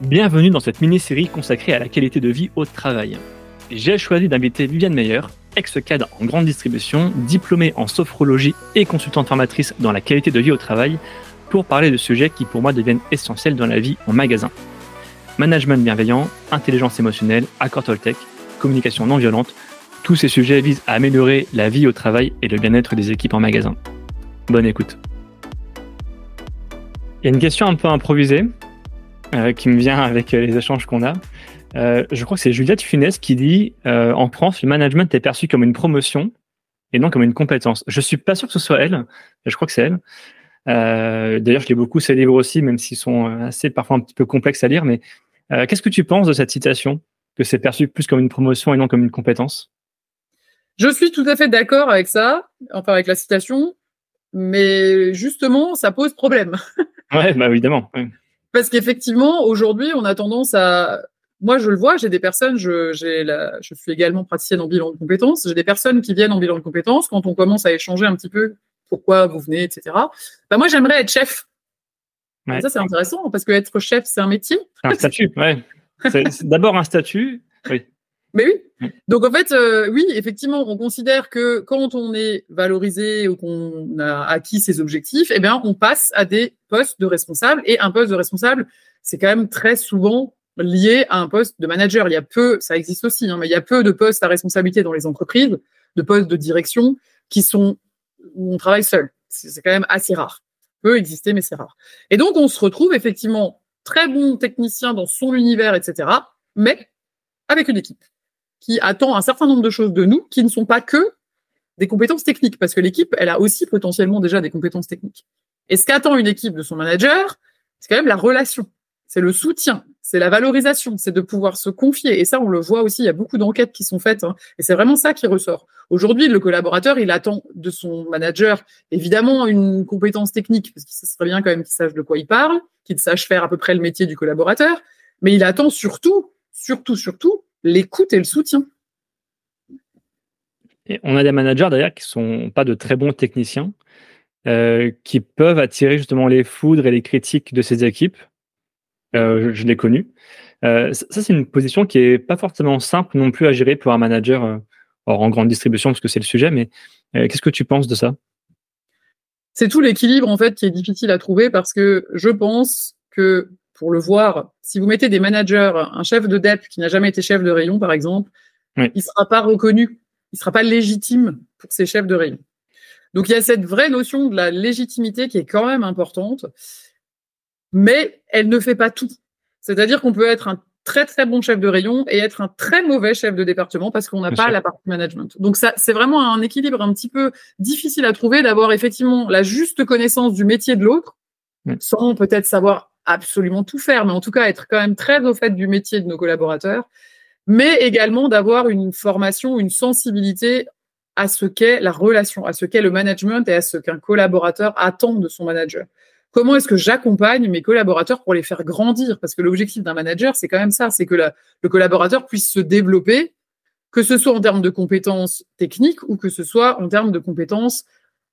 Bienvenue dans cette mini-série consacrée à la qualité de vie au travail. J'ai choisi d'inviter Viviane Meyer, ex-cadre en grande distribution, diplômée en sophrologie et consultante formatrice dans la qualité de vie au travail, pour parler de sujets qui pour moi deviennent essentiels dans la vie en magasin. Management bienveillant, intelligence émotionnelle, accord Toltec, communication non violente, tous ces sujets visent à améliorer la vie au travail et le bien-être des équipes en magasin. Bonne écoute. Il y a une question un peu improvisée euh, qui me vient avec euh, les échanges qu'on a. Euh, je crois que c'est Juliette Funès qui dit en France, le management est perçu comme une promotion et non comme une compétence. Je suis pas sûr que ce soit elle, mais je crois que c'est elle. D'ailleurs, je lis beaucoup ses livres aussi, même s'ils sont assez parfois un petit peu complexes à lire. Mais qu'est-ce que tu penses de cette citation que c'est perçu plus comme une promotion et non comme une compétence? Je suis tout à fait d'accord avec ça, enfin avec la citation, mais justement, ça pose problème. ouais, bah évidemment. Parce qu'effectivement, aujourd'hui, on a tendance à. Moi, je le vois, j'ai des personnes, je, j'ai la, je suis également praticienne en bilan de compétences. J'ai des personnes qui viennent en bilan de compétences quand on commence à échanger un petit peu pourquoi vous venez, etc. Bah, moi, j'aimerais être chef. Ça, c'est intéressant parce que être chef, c'est un métier. Un statut, ouais. C'est d'abord un statut. Oui. Mais oui. Donc en fait, euh, oui, effectivement, on considère que quand on est valorisé ou qu'on a acquis ses objectifs, eh bien, on passe à des postes de responsable. Et un poste de responsable, c'est quand même très souvent lié à un poste de manager. Il y a peu, ça existe aussi, hein, mais il y a peu de postes à responsabilité dans les entreprises, de postes de direction qui sont où on travaille seul. C'est quand même assez rare. Peut exister, mais c'est rare. Et donc, on se retrouve effectivement très bon technicien dans son univers, etc., mais avec une équipe qui attend un certain nombre de choses de nous qui ne sont pas que des compétences techniques, parce que l'équipe, elle a aussi potentiellement déjà des compétences techniques. Et ce qu'attend une équipe de son manager, c'est quand même la relation, c'est le soutien, c'est la valorisation, c'est de pouvoir se confier. Et ça, on le voit aussi, il y a beaucoup d'enquêtes qui sont faites, hein, et c'est vraiment ça qui ressort. Aujourd'hui, le collaborateur, il attend de son manager évidemment une compétence technique, parce que ça serait bien quand même qu'il sache de quoi il parle, qu'il sache faire à peu près le métier du collaborateur, mais il attend surtout, surtout, surtout l'écoute et le soutien. Et on a des managers d'ailleurs qui sont pas de très bons techniciens, euh, qui peuvent attirer justement les foudres et les critiques de ces équipes. Euh, je, l'ai connu. Euh, ça, c'est une position qui est pas forcément simple non plus à gérer pour un manager en grande distribution, parce que c'est le sujet. Mais qu'est-ce que tu penses de ça? C'est tout l'équilibre en fait qui est difficile à trouver parce que je pense que pour le voir, si vous mettez des managers, un chef de DEP qui n'a jamais été chef de rayon, par exemple, il ne sera pas reconnu, il ne sera pas légitime pour ses chefs de rayon. Donc il y a cette vraie notion de la légitimité qui est quand même importante, mais elle ne fait pas tout. C'est-à-dire qu'on peut être un très très bon chef de rayon et être un très mauvais chef de département parce qu'on n'a pas la partie management. Donc ça, c'est vraiment un équilibre un petit peu difficile à trouver d'avoir effectivement la juste connaissance du métier de l'autre, sans peut-être savoir absolument tout faire, mais en tout cas être quand même très au fait du métier de nos collaborateurs, mais également d'avoir une formation, une sensibilité à ce qu'est la relation, à ce qu'est le management et à ce qu'un collaborateur attend de son manager. Comment est-ce que j'accompagne mes collaborateurs pour les faire grandir? Parce que l'objectif d'un manager, c'est quand même ça, c'est que le collaborateur puisse se développer, que ce soit en termes de compétences techniques ou que ce soit en termes de compétences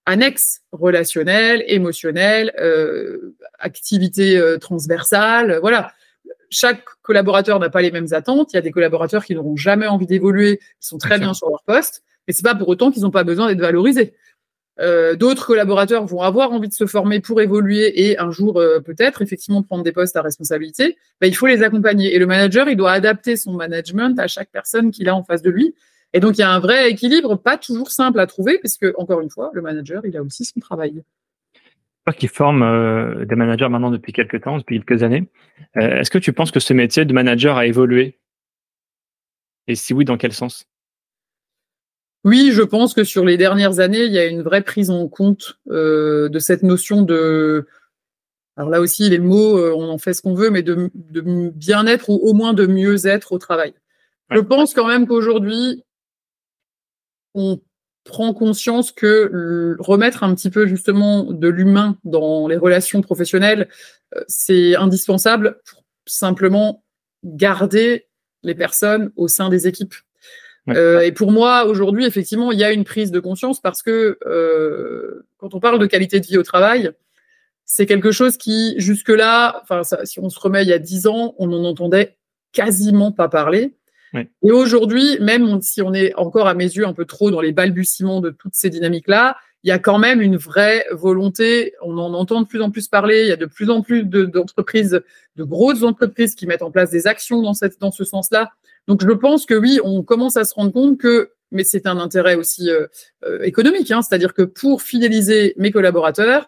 annexes, relationnelles, émotionnelles, euh, activités euh, transversales, voilà. Chaque collaborateur n'a pas les mêmes attentes. Il y a des collaborateurs qui n'auront jamais envie d'évoluer, qui sont très bien sur leur poste, mais c'est pas pour autant qu'ils n'ont pas besoin d'être valorisés. Euh, D'autres collaborateurs vont avoir envie de se former pour évoluer et un jour euh, peut-être effectivement prendre des postes à responsabilité. Ben, il faut les accompagner et le manager il doit adapter son management à chaque personne qu'il a en face de lui et donc, il y a un vrai équilibre, pas toujours simple à trouver, puisque, encore une fois, le manager, il a aussi son travail. Toi qui forme euh, des managers maintenant depuis quelques temps, depuis quelques années, euh, est-ce que tu penses que ce métier de manager a évolué? Et si oui, dans quel sens? Oui, je pense que sur les dernières années, il y a une vraie prise en compte euh, de cette notion de. Alors là aussi, les mots, on en fait ce qu'on veut, mais de, bien-être ou au moins de mieux-être au travail. Je pense quand même qu'aujourd'hui, on prend conscience que remettre un petit peu justement de l'humain dans les relations professionnelles, euh, c'est indispensable pour simplement garder les personnes au sein des équipes. Euh, et pour moi, aujourd'hui, effectivement, il y a une prise de conscience parce que euh, quand on parle de qualité de vie au travail, c'est quelque chose qui, jusque-là, enfin, si on se remet il y a dix ans, on n'en entendait quasiment pas parler. Et aujourd'hui, même si on est encore à mes yeux un peu trop dans les balbutiements de toutes ces dynamiques-là, il y a quand même une vraie volonté. On en entend de plus en plus parler. Il y a de plus en plus d'entreprises, de, grosses entreprises qui mettent en place des actions dans, cette, dans ce sens-là. Donc, je pense que oui, on commence à se rendre compte que, mais c'est un intérêt aussi euh, euh, économique, hein, c'est-à-dire que pour fidéliser mes collaborateurs,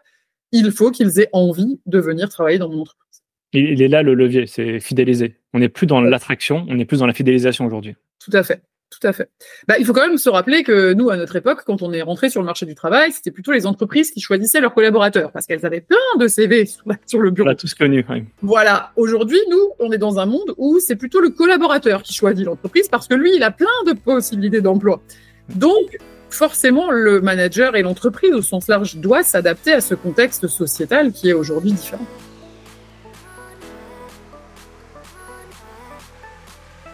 il faut qu'ils aient envie de venir travailler dans mon entreprise. Il est là le levier, c'est fidéliser. On n'est plus dans l'attraction, on est plus dans la fidélisation aujourd'hui. Tout à fait. Tout à fait. Bah, il faut quand même se rappeler que nous, à notre époque, quand on est rentré sur le marché du travail, c'était plutôt les entreprises qui choisissaient leurs collaborateurs parce qu'elles avaient plein de CV sur le bureau. On a tous connu. Voilà. Aujourd'hui, nous, on est dans un monde où c'est plutôt le collaborateur qui choisit l'entreprise parce que lui, il a plein de possibilités d'emploi. Donc, forcément, le manager et l'entreprise au sens large doivent s'adapter à ce contexte sociétal qui est aujourd'hui différent.